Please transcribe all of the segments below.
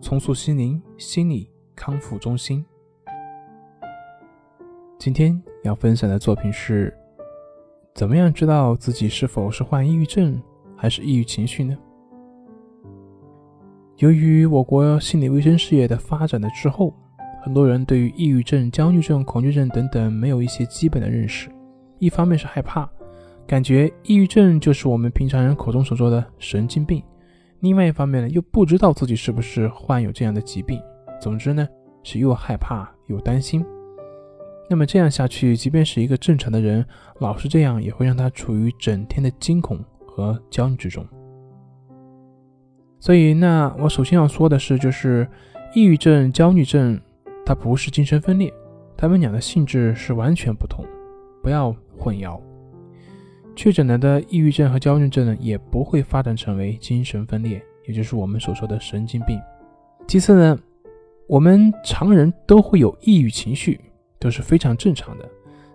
重塑心灵心理”。康复中心。今天要分享的作品是：怎么样知道自己是否是患抑郁症还是抑郁情绪呢？由于我国心理卫生事业的发展的滞后，很多人对于抑郁症、焦虑症、恐惧症等等没有一些基本的认识。一方面是害怕，感觉抑郁症就是我们平常人口中所说的神经病；另外一方面呢，又不知道自己是不是患有这样的疾病。总之呢，是又害怕又担心。那么这样下去，即便是一个正常的人，老是这样，也会让他处于整天的惊恐和焦虑之中。所以，那我首先要说的是，就是抑郁症、焦虑症，它不是精神分裂，它们俩的性质是完全不同，不要混淆。确诊了的抑郁症和焦虑症呢，也不会发展成为精神分裂，也就是我们所说的神经病。其次呢。我们常人都会有抑郁情绪，都是非常正常的。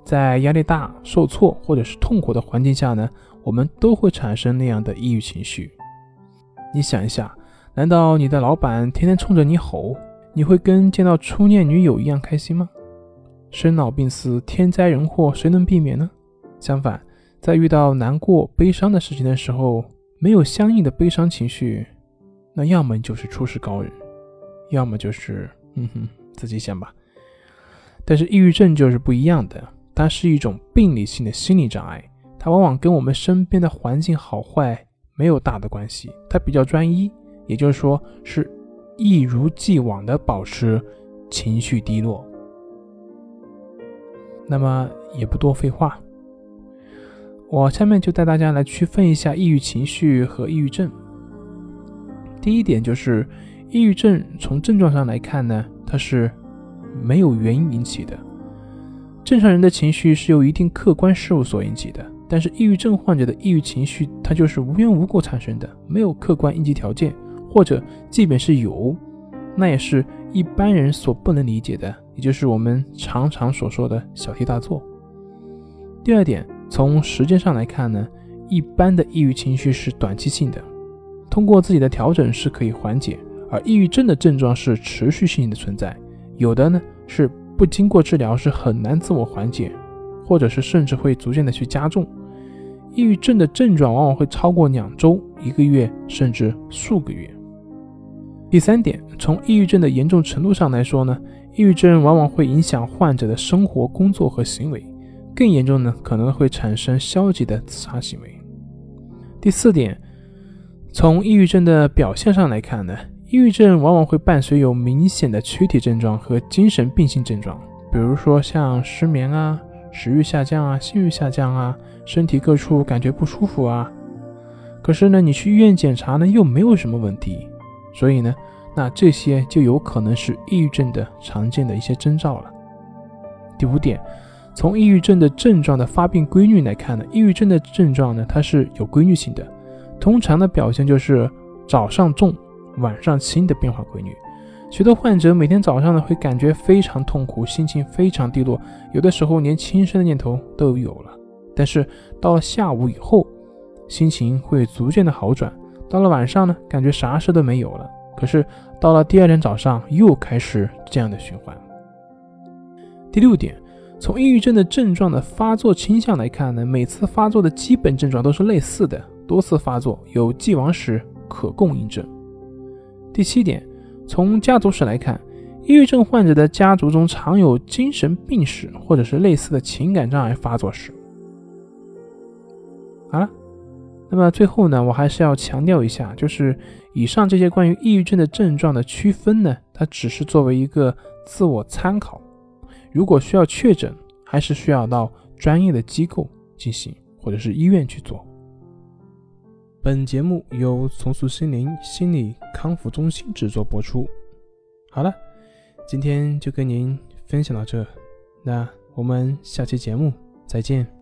在压力大、受挫或者是痛苦的环境下呢，我们都会产生那样的抑郁情绪。你想一下，难道你的老板天天冲着你吼，你会跟见到初恋女友一样开心吗？生老病死、天灾人祸，谁能避免呢？相反，在遇到难过、悲伤的事情的时候，没有相应的悲伤情绪，那要么就是出事高人。要么就是，嗯哼，自己想吧。但是抑郁症就是不一样的，它是一种病理性的心理障碍，它往往跟我们身边的环境好坏没有大的关系，它比较专一，也就是说是一如既往的保持情绪低落。那么也不多废话，我下面就带大家来区分一下抑郁情绪和抑郁症。第一点就是。抑郁症从症状上来看呢，它是没有原因引起的。正常人的情绪是由一定客观事物所引起的，但是抑郁症患者的抑郁情绪，它就是无缘无故产生的，没有客观应急条件，或者即便是有，那也是一般人所不能理解的，也就是我们常常所说的小题大做。第二点，从时间上来看呢，一般的抑郁情绪是短期性的，通过自己的调整是可以缓解。而抑郁症的症状是持续性的存在，有的呢是不经过治疗是很难自我缓解，或者是甚至会逐渐的去加重。抑郁症的症状往往会超过两周、一个月，甚至数个月。第三点，从抑郁症的严重程度上来说呢，抑郁症往往会影响患者的生活、工作和行为，更严重呢可能会产生消极的自杀行为。第四点，从抑郁症的表现上来看呢。抑郁症往往会伴随有明显的躯体症状和精神病性症状，比如说像失眠啊、食欲下降啊、性欲下降啊、身体各处感觉不舒服啊。可是呢，你去医院检查呢又没有什么问题，所以呢，那这些就有可能是抑郁症的常见的一些征兆了。第五点，从抑郁症的症状的发病规律来看呢，抑郁症的症状呢它是有规律性的，通常的表现就是早上重。晚上轻的变化规律，许多患者每天早上呢会感觉非常痛苦，心情非常低落，有的时候连轻生的念头都有了。但是到了下午以后，心情会逐渐的好转，到了晚上呢，感觉啥事都没有了。可是到了第二天早上又开始这样的循环。第六点，从抑郁症的症状的发作倾向来看呢，每次发作的基本症状都是类似的，多次发作有既往史可供印证。第七点，从家族史来看，抑郁症患者的家族中常有精神病史或者是类似的情感障碍发作史。好了，那么最后呢，我还是要强调一下，就是以上这些关于抑郁症的症状的区分呢，它只是作为一个自我参考，如果需要确诊，还是需要到专业的机构进行，或者是医院去做。本节目由重塑心灵心理康复中心制作播出。好了，今天就跟您分享到这，那我们下期节目再见。